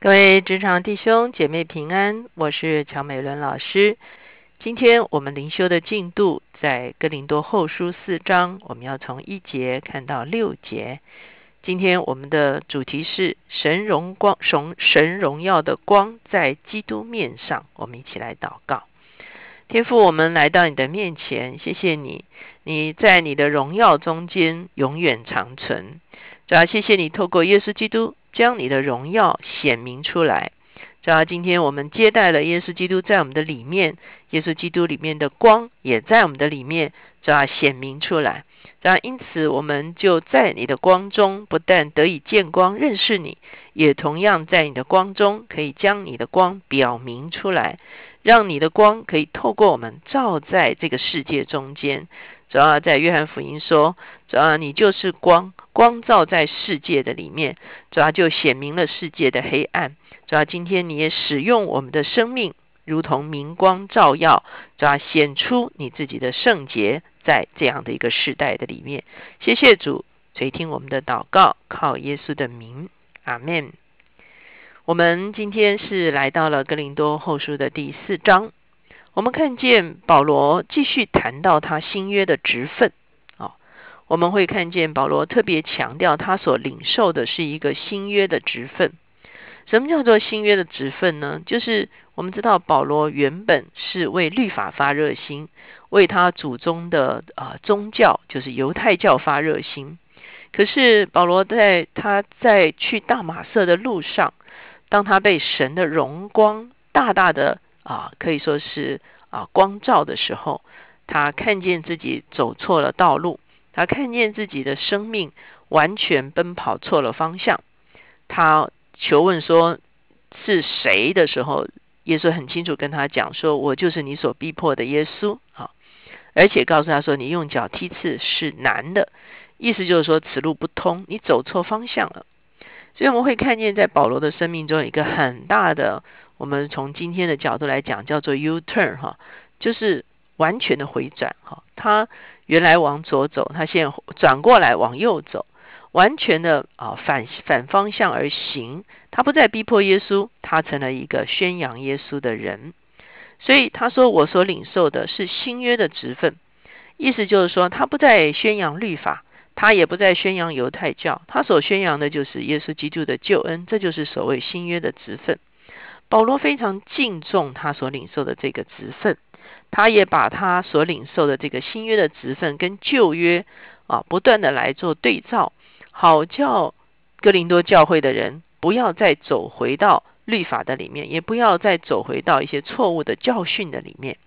各位职场弟兄姐妹平安，我是乔美伦老师。今天我们灵修的进度在哥林多后书四章，我们要从一节看到六节。今天我们的主题是神荣光、神神荣耀的光在基督面上。我们一起来祷告，天父，我们来到你的面前，谢谢你，你在你的荣耀中间永远长存。主要谢谢你透过耶稣基督。将你的荣耀显明出来。主要今天我们接待了耶稣基督在我们的里面，耶稣基督里面的光也在我们的里面，主要显明出来。主要因此我们就在你的光中，不但得以见光认识你，也同样在你的光中可以将你的光表明出来，让你的光可以透过我们照在这个世界中间。主要在约翰福音说，主要你就是光，光照在世界的里面，主要就显明了世界的黑暗。主要今天你也使用我们的生命，如同明光照耀，主要显出你自己的圣洁，在这样的一个时代的里面。谢谢主，垂听我们的祷告，靠耶稣的名，阿门。我们今天是来到了哥林多后书的第四章。我们看见保罗继续谈到他新约的职分，我们会看见保罗特别强调他所领受的是一个新约的职分。什么叫做新约的职分呢？就是我们知道保罗原本是为律法发热心，为他祖宗的啊宗教就是犹太教发热心。可是保罗在他在去大马色的路上，当他被神的荣光大大的啊，可以说是啊，光照的时候，他看见自己走错了道路，他看见自己的生命完全奔跑错了方向。他求问说是谁的时候，耶稣很清楚跟他讲说：“我就是你所逼迫的耶稣。”啊，而且告诉他说：“你用脚踢刺是难的，意思就是说此路不通，你走错方向了。”所以我们会看见，在保罗的生命中有，一个很大的。我们从今天的角度来讲，叫做 U turn 哈，就是完全的回转哈。他原来往左走，他现在转过来往右走，完全的啊反反方向而行。他不再逼迫耶稣，他成了一个宣扬耶稣的人。所以他说：“我所领受的是新约的职分。”意思就是说，他不再宣扬律法，他也不再宣扬犹太教，他所宣扬的就是耶稣基督的救恩。这就是所谓新约的职分。保罗非常敬重他所领受的这个职分，他也把他所领受的这个新约的职分跟旧约啊不断的来做对照，好叫哥林多教会的人不要再走回到律法的里面，也不要再走回到一些错误的教训的里面。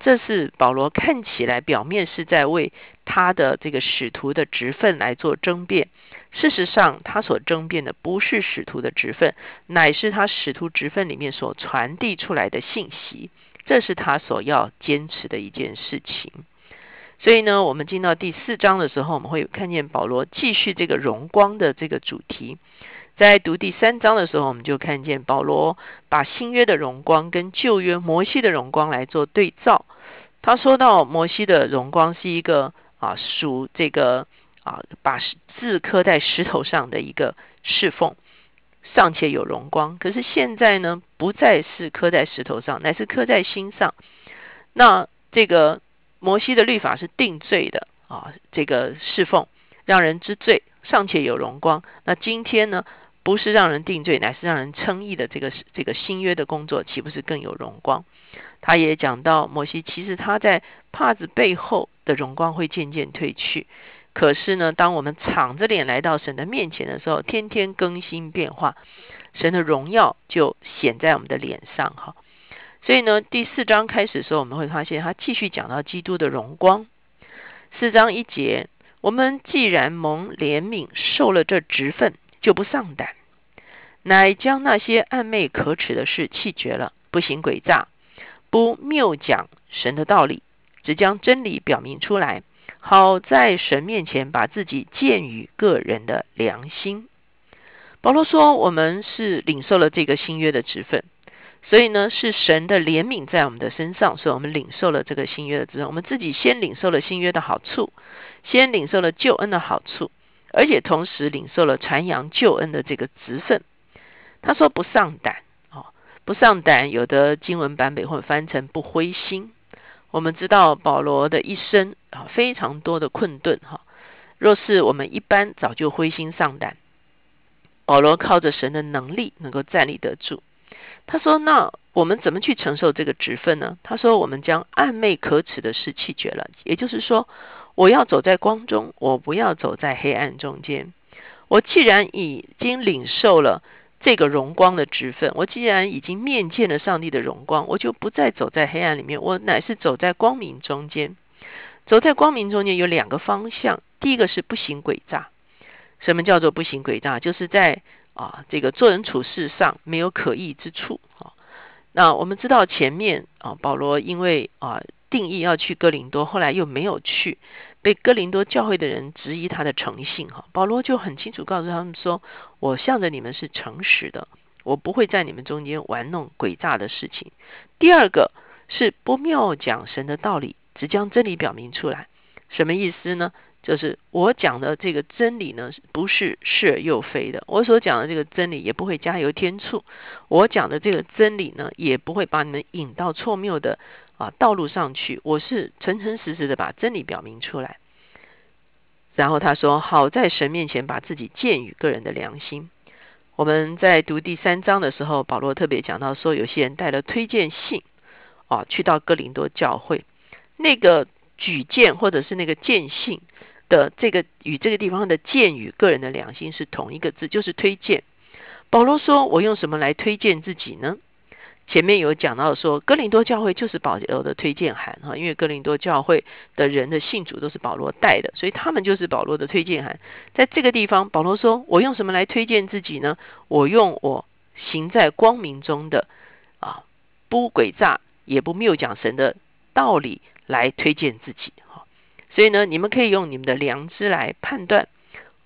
这是保罗看起来表面是在为他的这个使徒的职分来做争辩。事实上，他所争辩的不是使徒的职分，乃是他使徒职分里面所传递出来的信息。这是他所要坚持的一件事情。所以呢，我们进到第四章的时候，我们会看见保罗继续这个荣光的这个主题。在读第三章的时候，我们就看见保罗把新约的荣光跟旧约摩西的荣光来做对照。他说到摩西的荣光是一个啊属这个。啊，把字刻在石头上的一个侍奉，尚且有荣光。可是现在呢，不再是刻在石头上，乃是刻在心上。那这个摩西的律法是定罪的啊，这个侍奉让人知罪，尚且有荣光。那今天呢，不是让人定罪，乃是让人称义的这个这个新约的工作，岂不是更有荣光？他也讲到摩西，其实他在帕子背后的荣光会渐渐褪去。可是呢，当我们敞着脸来到神的面前的时候，天天更新变化，神的荣耀就显在我们的脸上哈。所以呢，第四章开始的时候，我们会发现他继续讲到基督的荣光。四章一节，我们既然蒙怜悯，受了这职分，就不丧胆，乃将那些暧昧可耻的事弃绝了，不行诡诈，不谬讲神的道理，只将真理表明出来。好在神面前把自己建于个人的良心。保罗说：“我们是领受了这个新约的职分，所以呢，是神的怜悯在我们的身上，所以我们领受了这个新约的职分。我们自己先领受了新约的好处，先领受了救恩的好处，而且同时领受了传扬救恩的这个职分。他说不上胆，哦，不上胆，有的经文版本会翻成不灰心。我们知道保罗的一生啊，非常多的困顿哈。若是我们一般早就灰心丧胆，保罗靠着神的能力能够站立得住。他说：“那我们怎么去承受这个职分呢？”他说：“我们将暧昧可耻的事弃绝了。也就是说，我要走在光中，我不要走在黑暗中间。我既然已经领受了这个荣光的职分，我既然已经面见了上帝的荣光，我就不再走在黑暗里面，我乃是走在光明中间。走在光明中间有两个方向，第一个是不行诡诈。什么叫做不行诡诈？就是在啊，这个做人处事上没有可疑之处啊。那我们知道前面啊，保罗因为啊定义要去哥林多，后来又没有去，被哥林多教会的人质疑他的诚信哈。保罗就很清楚告诉他们说：“我向着你们是诚实的，我不会在你们中间玩弄诡诈的事情。”第二个是不妙讲神的道理，只将真理表明出来。什么意思呢？就是我讲的这个真理呢，不是是而又非的。我所讲的这个真理也不会加油添醋。我讲的这个真理呢，也不会把你们引到错谬的啊道路上去。我是诚诚实实的把真理表明出来。然后他说：“好在神面前把自己建于个人的良心。”我们在读第三章的时候，保罗特别讲到说，有些人带了推荐信啊，去到哥林多教会，那个举荐或者是那个荐信。的这个与这个地方的荐与个人的良心是同一个字，就是推荐。保罗说：“我用什么来推荐自己呢？”前面有讲到说，哥林多教会就是保罗的推荐函哈，因为哥林多教会的人的信主都是保罗带的，所以他们就是保罗的推荐函。在这个地方，保罗说：“我用什么来推荐自己呢？我用我行在光明中的啊，不诡诈也不谬讲神的道理来推荐自己哈。”所以呢，你们可以用你们的良知来判断，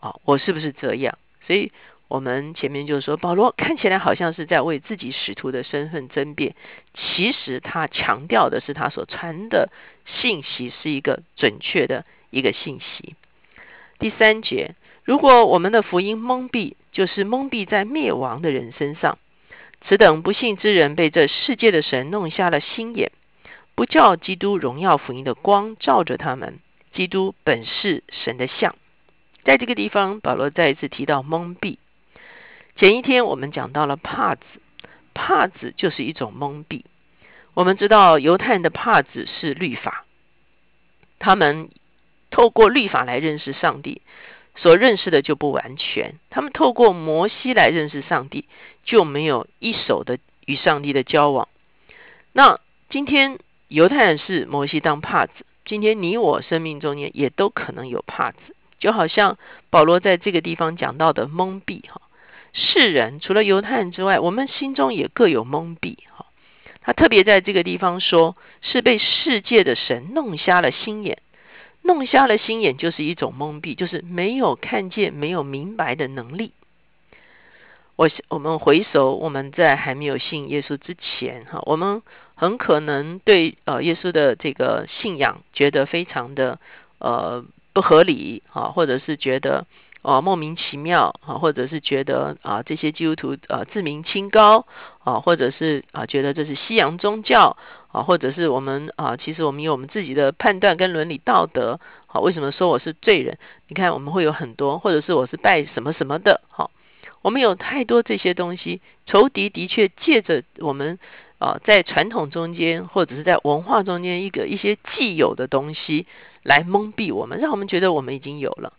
啊，我是不是这样？所以我们前面就是说，保罗看起来好像是在为自己使徒的身份争辩，其实他强调的是他所传的信息是一个准确的一个信息。第三节，如果我们的福音蒙蔽，就是蒙蔽在灭亡的人身上，此等不幸之人被这世界的神弄瞎了心眼，不叫基督荣耀福音的光照着他们。基督本是神的像，在这个地方，保罗再一次提到蒙蔽。前一天我们讲到了帕子，帕子就是一种蒙蔽。我们知道犹太人的帕子是律法，他们透过律法来认识上帝，所认识的就不完全。他们透过摩西来认识上帝，就没有一手的与上帝的交往。那今天犹太人是摩西当帕子。今天你我生命中间也都可能有帕子，就好像保罗在这个地方讲到的蒙蔽哈，世人除了犹太人之外，我们心中也各有蒙蔽哈。他特别在这个地方说，是被世界的神弄瞎了心眼，弄瞎了心眼就是一种蒙蔽，就是没有看见、没有明白的能力。我我们回首我们在还没有信耶稣之前哈，我们。很可能对呃耶稣的这个信仰觉得非常的呃不合理啊，或者是觉得啊莫名其妙啊，或者是觉得啊这些基督徒啊自命清高啊，或者是啊觉得这是西洋宗教啊，或者是我们啊其实我们有我们自己的判断跟伦理道德好，为什么说我是罪人？你看我们会有很多，或者是我是拜什么什么的好，我们有太多这些东西，仇敌的确借着我们。啊，在传统中间，或者是在文化中间，一个一些既有的东西来蒙蔽我们，让我们觉得我们已经有了。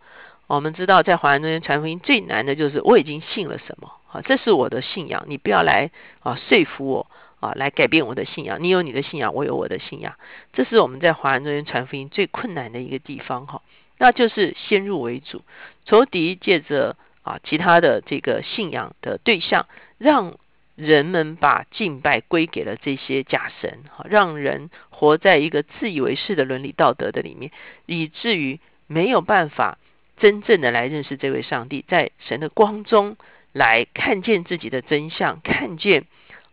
我们知道，在华人中间传福音最难的就是我已经信了什么啊，这是我的信仰，你不要来啊说服我啊，来改变我的信仰。你有你的信仰，我有我的信仰，这是我们在华人中间传福音最困难的一个地方哈。那就是先入为主，仇敌借着啊其他的这个信仰的对象，让。人们把敬拜归给了这些假神，哈，让人活在一个自以为是的伦理道德的里面，以至于没有办法真正的来认识这位上帝，在神的光中来看见自己的真相，看见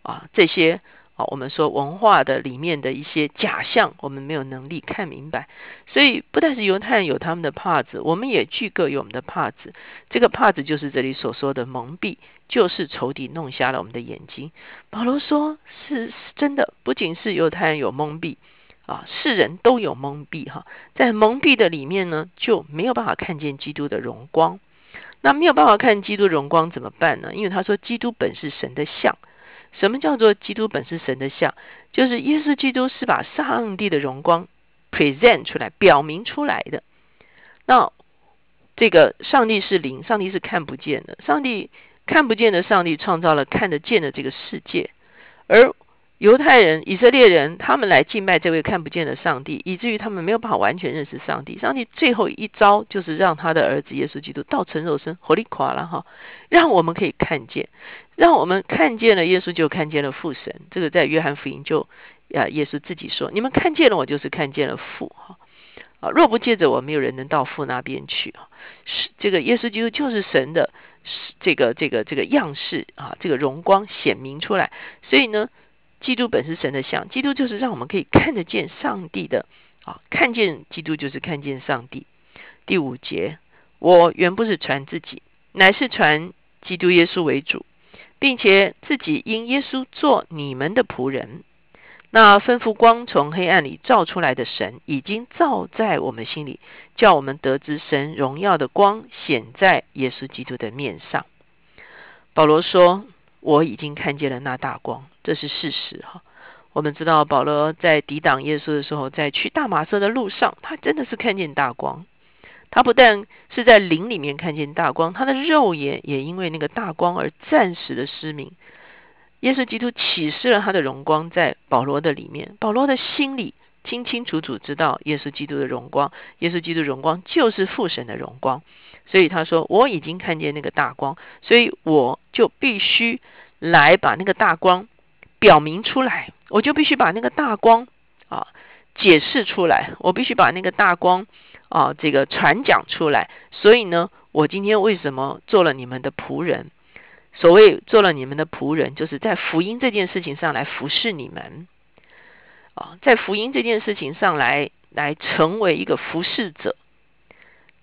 啊这些啊，我们说文化的里面的一些假象，我们没有能力看明白。所以不但是犹太人有他们的帕子，我们也具各有我们的帕子。这个帕子就是这里所说的蒙蔽，就是仇敌弄瞎了我们的眼睛。保罗说是真的，不仅是犹太人有蒙蔽啊，世人都有蒙蔽哈。在蒙蔽的里面呢，就没有办法看见基督的荣光。那没有办法看基督荣光怎么办呢？因为他说基督本是神的像。什么叫做基督本是神的像？就是耶稣基督是把上帝的荣光 present 出来、表明出来的。那这个上帝是灵，上帝是看不见的。上帝看不见的，上帝创造了看得见的这个世界，而犹太人、以色列人，他们来敬拜这位看不见的上帝，以至于他们没有办法完全认识上帝。上帝最后一招就是让他的儿子耶稣基督道成肉身，活力垮了哈，让我们可以看见，让我们看见了耶稣，就看见了父神。这个在约翰福音就啊，耶稣自己说：“你们看见了我，就是看见了父。”哈啊，若不借着我，没有人能到父那边去啊。是这个耶稣基督就是神的这个这个这个样式啊，这个荣光显明出来，所以呢。基督本是神的像，基督就是让我们可以看得见上帝的啊，看见基督就是看见上帝。第五节，我原不是传自己，乃是传基督耶稣为主，并且自己因耶稣做你们的仆人。那吩咐光从黑暗里照出来的神，已经照在我们心里，叫我们得知神荣耀的光显在耶稣基督的面上。保罗说。我已经看见了那大光，这是事实哈。我们知道保罗在抵挡耶稣的时候，在去大马色的路上，他真的是看见大光。他不但是在灵里面看见大光，他的肉眼也因为那个大光而暂时的失明。耶稣基督启示了他的荣光在保罗的里面，保罗的心里清清楚楚知道耶稣基督的荣光，耶稣基督荣光就是父神的荣光。所以他说：“我已经看见那个大光，所以我就必须来把那个大光表明出来，我就必须把那个大光啊解释出来，我必须把那个大光啊这个传讲出来。所以呢，我今天为什么做了你们的仆人？所谓做了你们的仆人，就是在福音这件事情上来服侍你们啊，在福音这件事情上来来成为一个服侍者。”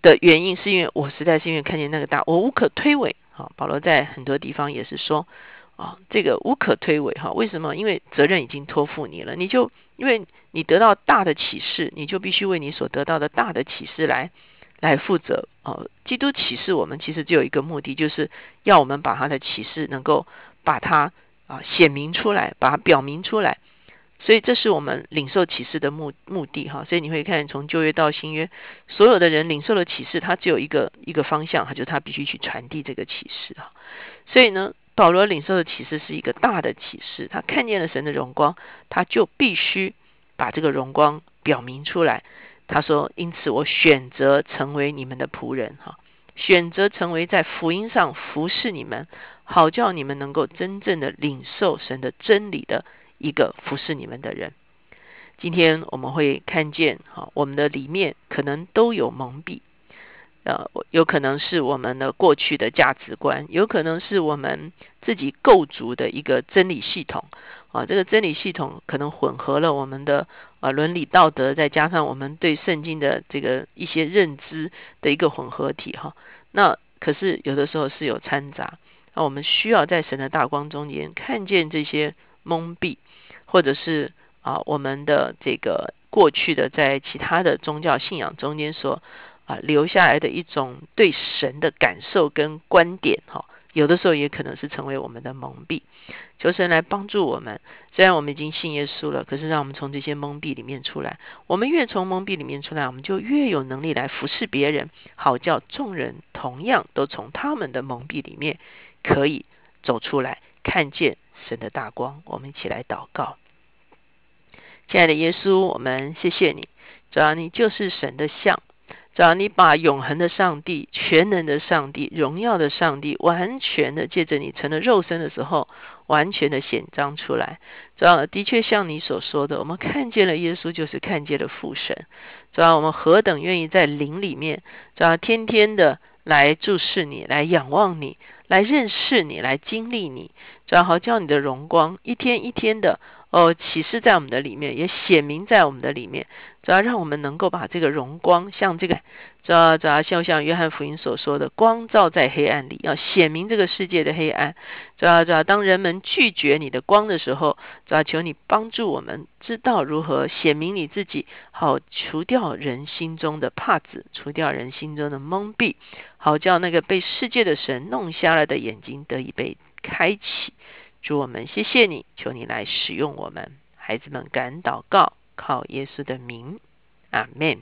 的原因是因为我实在是因为看见那个大，我无可推诿。啊，保罗在很多地方也是说啊，这个无可推诿哈。为什么？因为责任已经托付你了，你就因为你得到大的启示，你就必须为你所得到的大的启示来来负责。哦，基督启示我们其实只有一个目的，就是要我们把他的启示能够把它啊显明出来，把它表明出来。所以这是我们领受启示的目目的哈，所以你会看从旧约到新约，所有的人领受了启示，他只有一个一个方向，他就他必须去传递这个启示哈。所以呢，保罗领受的启示是一个大的启示，他看见了神的荣光，他就必须把这个荣光表明出来。他说：“因此我选择成为你们的仆人哈，选择成为在福音上服侍你们，好叫你们能够真正的领受神的真理的。”一个服侍你们的人，今天我们会看见，哈，我们的里面可能都有蒙蔽，呃，有可能是我们的过去的价值观，有可能是我们自己构筑的一个真理系统，啊，这个真理系统可能混合了我们的啊伦理道德，再加上我们对圣经的这个一些认知的一个混合体，哈，那可是有的时候是有掺杂，那我们需要在神的大光中间看见这些蒙蔽。或者是啊，我们的这个过去的在其他的宗教信仰中间所啊留下来的一种对神的感受跟观点哈，有的时候也可能是成为我们的蒙蔽。求神来帮助我们，虽然我们已经信耶稣了，可是让我们从这些蒙蔽里面出来。我们越从蒙蔽里面出来，我们就越有能力来服侍别人，好叫众人同样都从他们的蒙蔽里面可以走出来，看见神的大光。我们一起来祷告。亲爱的耶稣，我们谢谢你，主要你就是神的像，只要你把永恒的上帝、全能的上帝、荣耀的上帝，完全的借着你成了肉身的时候，完全的显彰出来。主要的确像你所说的，我们看见了耶稣，就是看见了父神。主要我们何等愿意在灵里面，主要天天的来注视你，来仰望你，来认识你，来经历你，主要好叫你的荣光一天一天的。哦启示在我们的里面，也显明在我们的里面，主要让我们能够把这个荣光，像这个，主要主要像像约翰福音所说的，光照在黑暗里，要显明这个世界的黑暗。主要主要当人们拒绝你的光的时候，主要求你帮助我们知道如何显明你自己，好除掉人心中的怕子，除掉人心中的蒙蔽，好叫那个被世界的神弄瞎了的眼睛得以被开启。主我们谢谢你，求你来使用我们，孩子们敢祷告，靠耶稣的名，阿门。